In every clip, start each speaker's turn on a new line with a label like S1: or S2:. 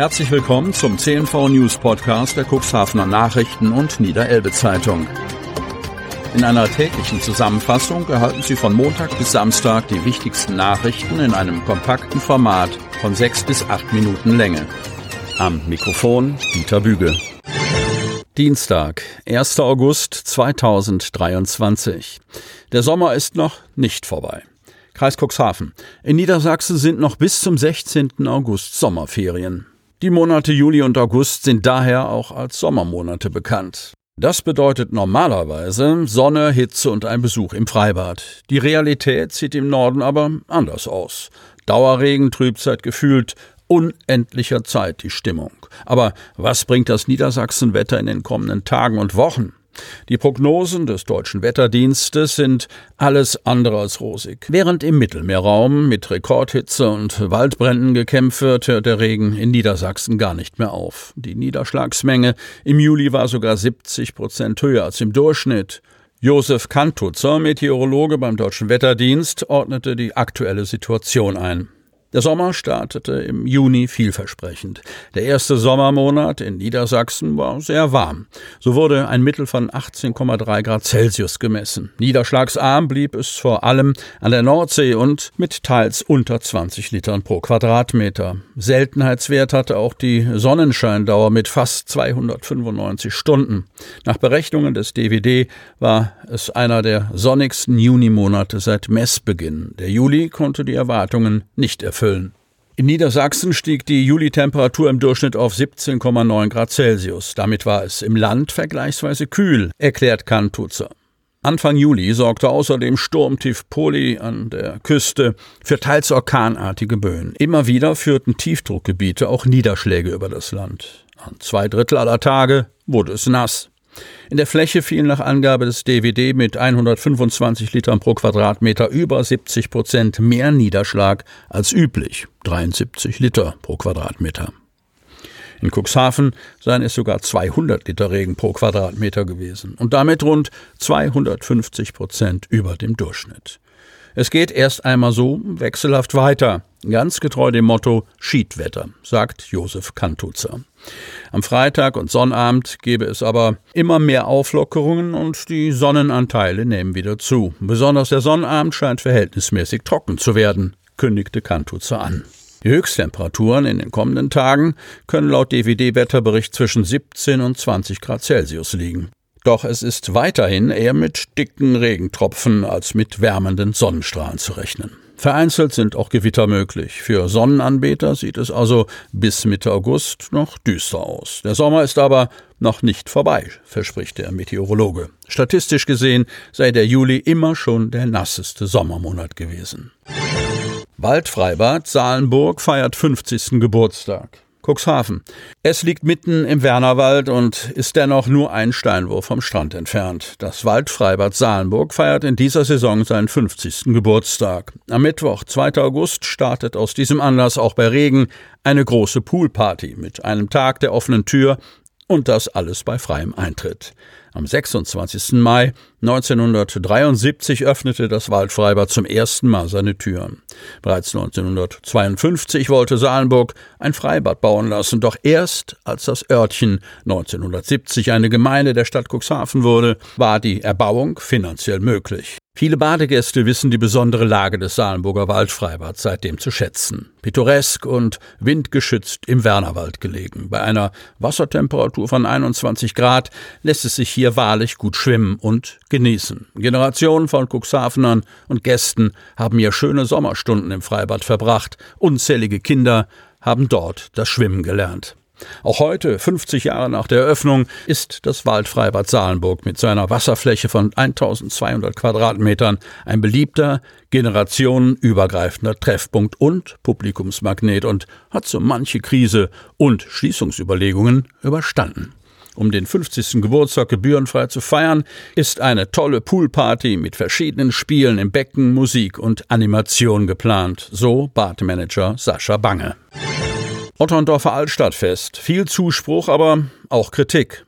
S1: Herzlich willkommen zum CNV News Podcast der Cuxhavener Nachrichten und Niederelbe Zeitung. In einer täglichen Zusammenfassung erhalten Sie von Montag bis Samstag die wichtigsten Nachrichten in einem kompakten Format von sechs bis acht Minuten Länge. Am Mikrofon Dieter Büge. Dienstag, 1. August 2023. Der Sommer ist noch nicht vorbei. Kreis Cuxhaven. In Niedersachsen sind noch bis zum 16. August Sommerferien. Die Monate Juli und August sind daher auch als Sommermonate bekannt. Das bedeutet normalerweise Sonne, Hitze und ein Besuch im Freibad. Die Realität sieht im Norden aber anders aus. Dauerregen trübt seit gefühlt unendlicher Zeit die Stimmung. Aber was bringt das Niedersachsenwetter in den kommenden Tagen und Wochen? Die Prognosen des deutschen Wetterdienstes sind alles andere als rosig. Während im Mittelmeerraum mit Rekordhitze und Waldbränden gekämpft wird, hört der Regen in Niedersachsen gar nicht mehr auf. Die Niederschlagsmenge im Juli war sogar 70 Prozent höher als im Durchschnitt. Josef Kantutzer, Meteorologe beim Deutschen Wetterdienst, ordnete die aktuelle Situation ein. Der Sommer startete im Juni vielversprechend. Der erste Sommermonat in Niedersachsen war sehr warm. So wurde ein Mittel von 18,3 Grad Celsius gemessen. Niederschlagsarm blieb es vor allem an der Nordsee und mit teils unter 20 Litern pro Quadratmeter. Seltenheitswert hatte auch die Sonnenscheindauer mit fast 295 Stunden. Nach Berechnungen des DWD war es einer der sonnigsten Junimonate seit Messbeginn. Der Juli konnte die Erwartungen nicht erfüllen erfüllen. In Niedersachsen stieg die Julitemperatur im Durchschnitt auf 17,9 Grad Celsius. Damit war es im Land vergleichsweise kühl, erklärt Kantutzer. Anfang Juli sorgte außerdem Sturmtief Poli an der Küste für teils orkanartige Böen. Immer wieder führten Tiefdruckgebiete auch Niederschläge über das Land. An zwei Drittel aller Tage wurde es nass. In der Fläche fielen nach Angabe des DWD mit 125 Litern pro Quadratmeter über 70 Prozent mehr Niederschlag als üblich, 73 Liter pro Quadratmeter. In Cuxhaven seien es sogar 200 Liter Regen pro Quadratmeter gewesen und damit rund 250 Prozent über dem Durchschnitt. Es geht erst einmal so wechselhaft weiter, ganz getreu dem Motto Schiedwetter, sagt Josef Kantutzer. Am Freitag und Sonnabend gebe es aber immer mehr Auflockerungen und die Sonnenanteile nehmen wieder zu. Besonders der Sonnabend scheint verhältnismäßig trocken zu werden, kündigte Kantutzer an. Die Höchsttemperaturen in den kommenden Tagen können laut DVD-Wetterbericht zwischen 17 und 20 Grad Celsius liegen. Doch es ist weiterhin eher mit dicken Regentropfen als mit wärmenden Sonnenstrahlen zu rechnen. Vereinzelt sind auch Gewitter möglich. Für Sonnenanbeter sieht es also bis Mitte August noch düster aus. Der Sommer ist aber noch nicht vorbei, verspricht der Meteorologe. Statistisch gesehen sei der Juli immer schon der nasseste Sommermonat gewesen. Waldfreibad Salenburg feiert 50. Geburtstag. Cuxhaven. Es liegt mitten im Wernerwald und ist dennoch nur ein Steinwurf vom Strand entfernt. Das Waldfreibad Salenburg feiert in dieser Saison seinen 50. Geburtstag. Am Mittwoch, 2. August, startet aus diesem Anlass auch bei Regen eine große Poolparty mit einem Tag der offenen Tür und das alles bei freiem Eintritt. Am 26. Mai 1973 öffnete das Waldfreibad zum ersten Mal seine Türen. Bereits 1952 wollte Salenburg ein Freibad bauen lassen, doch erst als das Örtchen 1970 eine Gemeinde der Stadt Cuxhaven wurde, war die Erbauung finanziell möglich. Viele Badegäste wissen die besondere Lage des Salenburger Waldfreibads seitdem zu schätzen. Pittoresk und windgeschützt im Wernerwald gelegen. Bei einer Wassertemperatur von 21 Grad lässt es sich hier wahrlich gut schwimmen und genießen. Generationen von Cuxhavenern und Gästen haben hier schöne Sommerstunden im Freibad verbracht. Unzählige Kinder haben dort das Schwimmen gelernt. Auch heute, 50 Jahre nach der Eröffnung, ist das Waldfreibad Salenburg mit seiner Wasserfläche von 1200 Quadratmetern ein beliebter, generationenübergreifender Treffpunkt und Publikumsmagnet und hat so manche Krise und Schließungsüberlegungen überstanden. Um den 50. Geburtstag gebührenfrei zu feiern, ist eine tolle Poolparty mit verschiedenen Spielen im Becken, Musik und Animation geplant, so Badmanager Sascha Bange. Otterndorfer Altstadtfest. Viel Zuspruch, aber auch Kritik.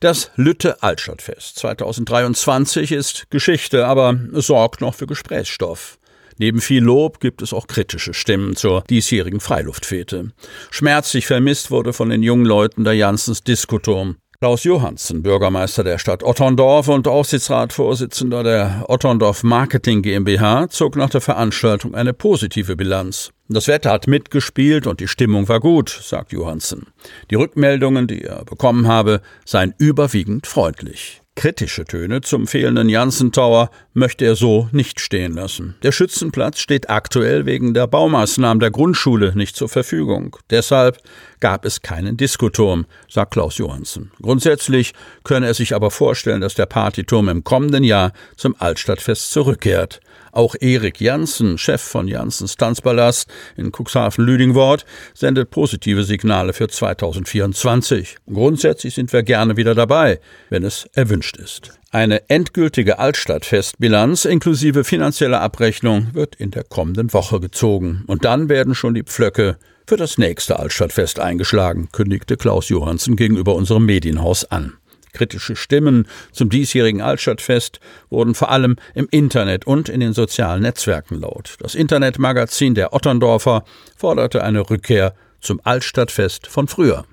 S1: Das Lütte Altstadtfest 2023 ist Geschichte, aber sorgt noch für Gesprächsstoff. Neben viel Lob gibt es auch kritische Stimmen zur diesjährigen Freiluftfete. Schmerzlich vermisst wurde von den jungen Leuten der Janssens Diskoturm. Klaus Johansen, Bürgermeister der Stadt Otterndorf und Aufsichtsratsvorsitzender der Otterndorf Marketing GmbH, zog nach der Veranstaltung eine positive Bilanz. Das Wetter hat mitgespielt und die Stimmung war gut, sagt Johansen. Die Rückmeldungen, die er bekommen habe, seien überwiegend freundlich. Kritische Töne zum fehlenden Janssen Tower möchte er so nicht stehen lassen. Der Schützenplatz steht aktuell wegen der Baumaßnahmen der Grundschule nicht zur Verfügung. Deshalb gab es keinen Diskoturm, sagt Klaus Johansen. Grundsätzlich könne er sich aber vorstellen, dass der Partyturm im kommenden Jahr zum Altstadtfest zurückkehrt. Auch Erik Janssen, Chef von Janssens Tanzpalast in Cuxhaven-Lüdingwort, sendet positive Signale für 2024. Grundsätzlich sind wir gerne wieder dabei, wenn es erwünscht ist. Eine endgültige Altstadtfestbilanz inklusive finanzieller Abrechnung wird in der kommenden Woche gezogen. Und dann werden schon die Pflöcke für das nächste Altstadtfest eingeschlagen, kündigte Klaus Johansen gegenüber unserem Medienhaus an. Kritische Stimmen zum diesjährigen Altstadtfest wurden vor allem im Internet und in den sozialen Netzwerken laut. Das Internetmagazin der Otterndorfer forderte eine Rückkehr zum Altstadtfest von früher.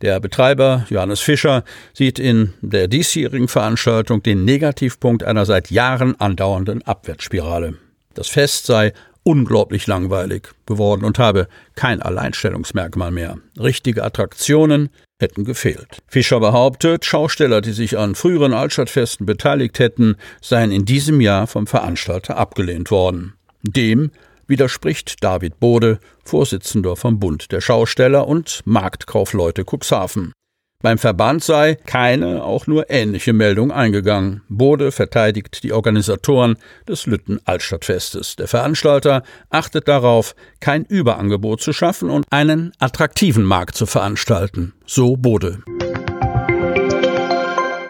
S1: Der Betreiber Johannes Fischer sieht in der diesjährigen Veranstaltung den Negativpunkt einer seit Jahren andauernden Abwärtsspirale. Das Fest sei unglaublich langweilig geworden und habe kein Alleinstellungsmerkmal mehr. Richtige Attraktionen, hätten gefehlt. Fischer behauptet, Schausteller, die sich an früheren Altstadtfesten beteiligt hätten, seien in diesem Jahr vom Veranstalter abgelehnt worden. Dem widerspricht David Bode, Vorsitzender vom Bund der Schausteller und Marktkaufleute Cuxhaven. Beim Verband sei keine, auch nur ähnliche Meldung eingegangen. Bode verteidigt die Organisatoren des Lütten Altstadtfestes. Der Veranstalter achtet darauf, kein Überangebot zu schaffen und einen attraktiven Markt zu veranstalten. So Bode.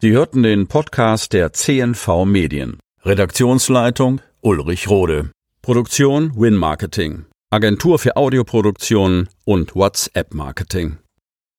S1: Sie hörten den Podcast der CNV Medien. Redaktionsleitung Ulrich Rode. Produktion Win Marketing. Agentur für Audioproduktion und WhatsApp Marketing.